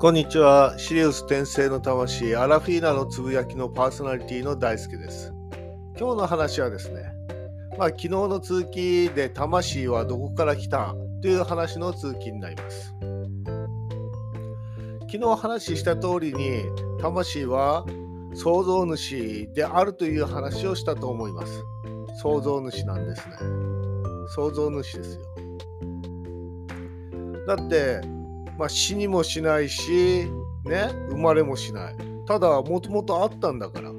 こんにちは。シリウス転生の魂、アラフィーナのつぶやきのパーソナリティの大輔です。今日の話はですね、まあ、昨日の続きで魂はどこから来たという話の続きになります。昨日話した通りに、魂は創造主であるという話をしたと思います。創造主なんですね。創造主ですよ。だって、まあ、死にもしないし、ね、生まれもしない。ただ、もともとあったんだから。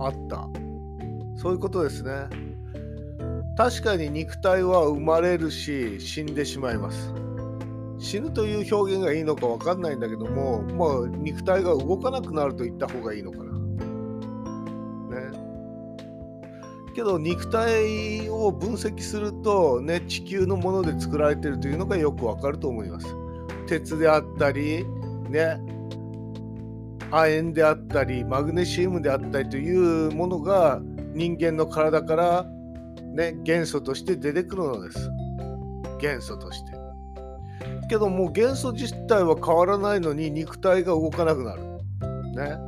あった。そういうことですね。確かに肉体は生まれるし、死んでしまいます。死ぬという表現がいいのか分かんないんだけども、まあ、肉体が動かなくなると言った方がいいのかな。ね。けど肉体を分析すると、ね、地球のもので作られてるというのがよくわかると思います。鉄であったり、ね、亜鉛であったりマグネシウムであったりというものが人間の体から、ね、元素として出てくるのです。元素として。けども元素自体は変わらないのに肉体が動かなくなる。ね。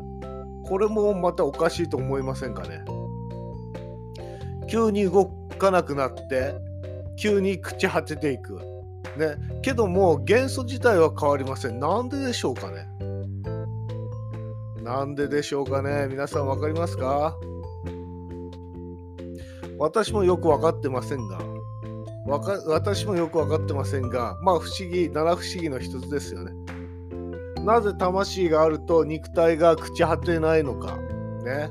これもまたおかしいと思いませんかね。急に動かなくなって急に朽ち果てていく。ね、けども元素自体は変わりません。なんででしょうかねなんででしょうかね皆さん分かりますか？私もよく分かってませんが、わか私もよく分かってませんが、まあ不思議、七不思議の一つですよね。なぜ魂があると肉体が朽ち果てないのか。ね。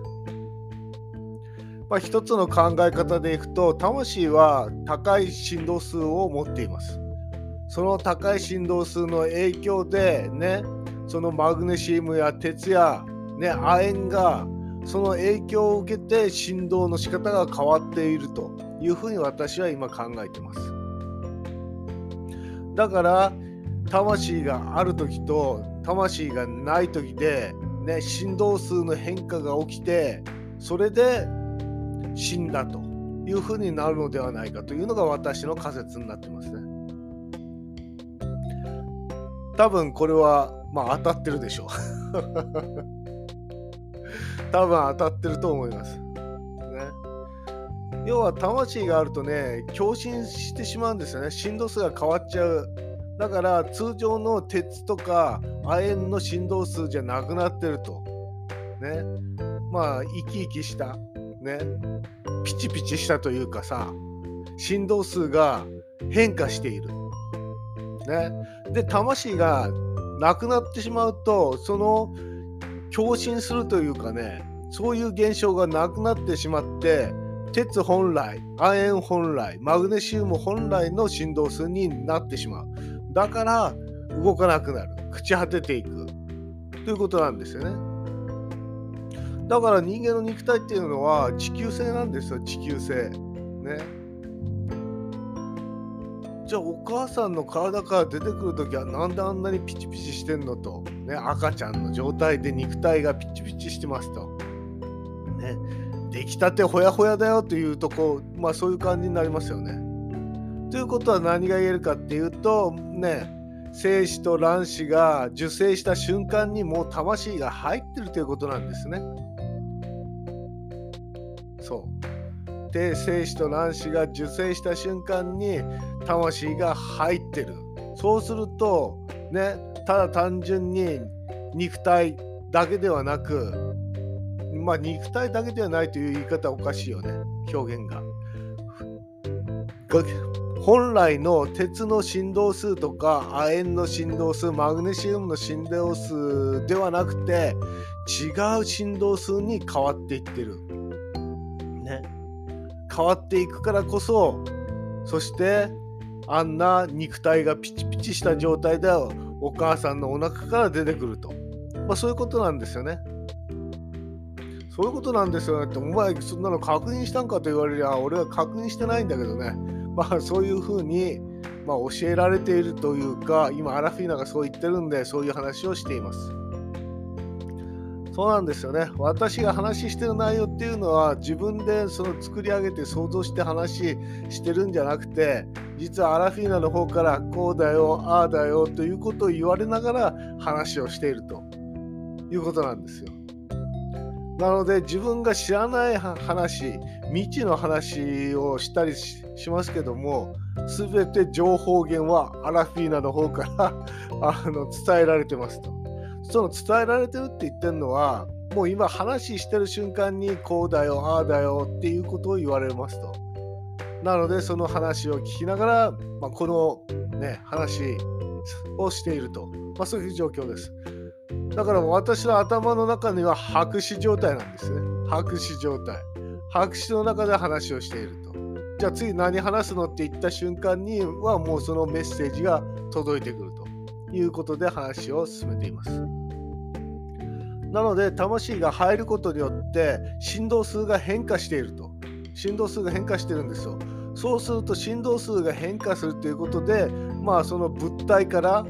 まあ、一つの考え方でいくと、魂は高い振動数を持っています。その高い振動数の影響でねそのマグネシウムや鉄や、ね、亜鉛がその影響を受けて振動の仕方が変わっているというふうに私は今考えてますだから魂がある時と魂がない時で、ね、振動数の変化が起きてそれで死んだというふうになるのではないかというのが私の仮説になってますね。多分これはまあ当たってるでしょう。多分当たってると思います。ね、要は魂があるとね共振してしまうんですよね。振動数が変わっちゃう。だから通常の鉄とか亜鉛の振動数じゃなくなってると。ね。まあ生き生きした。ね。ピチピチしたというかさ振動数が変化している。ね。で魂がなくなってしまうとその共振するというかねそういう現象がなくなってしまって鉄本来亜鉛本来マグネシウム本来の振動数になってしまう。だから動かなくなる。朽ち果てていく。ということなんですよね。だから人間の肉体っていうのは地球性なんですよ。地球性。ね。じゃあお母さんの体から出てくる時はなんであんなにピチピチしてんのと、ね、赤ちゃんの状態で肉体がピチピチしてますと。ね、出来たてほやほやだよというとこまあそういう感じになりますよね。ということは何が言えるかっていうとね精子と卵子が受精した瞬間にもう魂が入ってるということなんですね。そう。で精子と卵子が受精した瞬間に魂が入ってるそうするとねただ単純に肉体だけではなくまあ肉体だけではないという言い方おかしいよね表現が。本来の鉄の振動数とか亜鉛の振動数マグネシウムの振動数ではなくて違う振動数に変わっていってる。ね。変わっていくからこそそしてあんな肉体がピチピチした状態でお母さんのお腹から出てくると、まあ、そういうことなんですよね。そういうことなんですよねって、お前そんなの確認したんかと言われりゃ、俺は確認してないんだけどね、まあそういうふうに、まあ、教えられているというか、今アラフィーナがそう言ってるんで、そういう話をしています。そうなんですよね。私が話してる内容っていうのは自分でその作り上げて想像して話してるんじゃなくて実はアラフィーナの方からこうだよああだよということを言われながら話をしているということなんですよ。なので自分が知らない話未知の話をしたりしますけども全て情報源はアラフィーナの方から あの伝えられてますと。その伝えられてるって言ってるのはもう今話してる瞬間にこうだよああだよっていうことを言われますと。なのでその話を聞きながら、まあ、このね話をしていると、まあ、そういう状況です。だから私の頭の中には白紙状態なんですね。白紙状態。白紙の中で話をしていると。じゃあ次何話すのって言った瞬間にはもうそのメッセージが届いてくるということで話を進めています。なので魂が入ることによって振動数が変化していると。振動数が変化してるんですよ。そうすると振動数が変化するということで、まあその物体から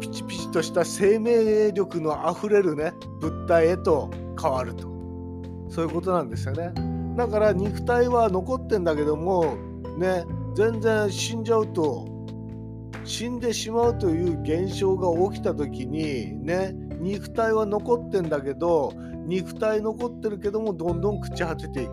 ピチピチとした生命力のあふれるね物体へと変わると。そういうことなんですよね。だから肉体は残ってんだけどもね全然死んじゃうと死んでしまうという現象が起きた時にね肉体は残ってんだけど肉体残ってるけどもどんどん朽ち果てていく。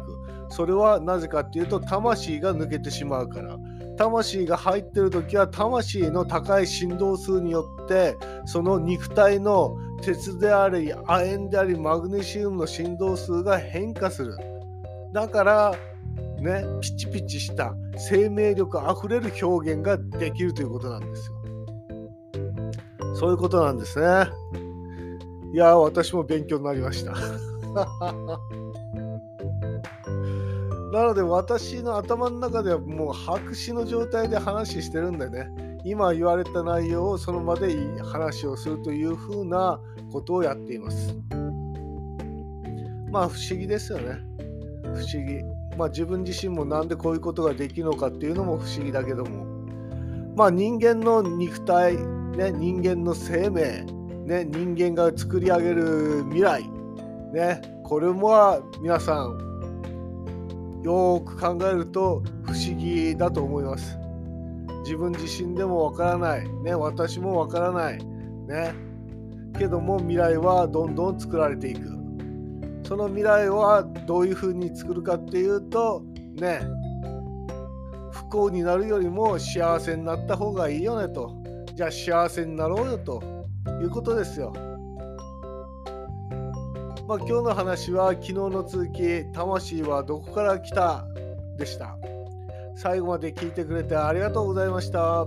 それはなぜかっていうと魂が抜けてしまうから。魂が入ってる時は魂の高い振動数によってその肉体の鉄であり亜鉛でありマグネシウムの振動数が変化する。だからねピチピチした生命力あふれる表現ができるということなんですよ。そういうことなんですね。いや私も勉強になりました。なので私の頭の中ではもう白紙の状態で話してるんでね。今言われた内容をその場で話をするというふうなことをやっています。まあ不思議ですよね。不思議。まあ自分自身もなんでこういうことができるのかっていうのも不思議だけども。まあ人間の肉体、ね、人間の生命、ね、人間が作り上げる未来、ね、これも皆さんよく考えると不思議だと思います。自分自身でもわからない、ね、私もわからない、ね、けども未来はどんどん作られていく。その未来はどういうふうに作るかっていうと、ね、不幸になるよりも幸せになった方がいいよねと。じゃあ幸せになろうよということですよ。まあ、今日の話は昨日の続き「魂はどこから来た?」でした。最後まで聞いてくれてありがとうございました。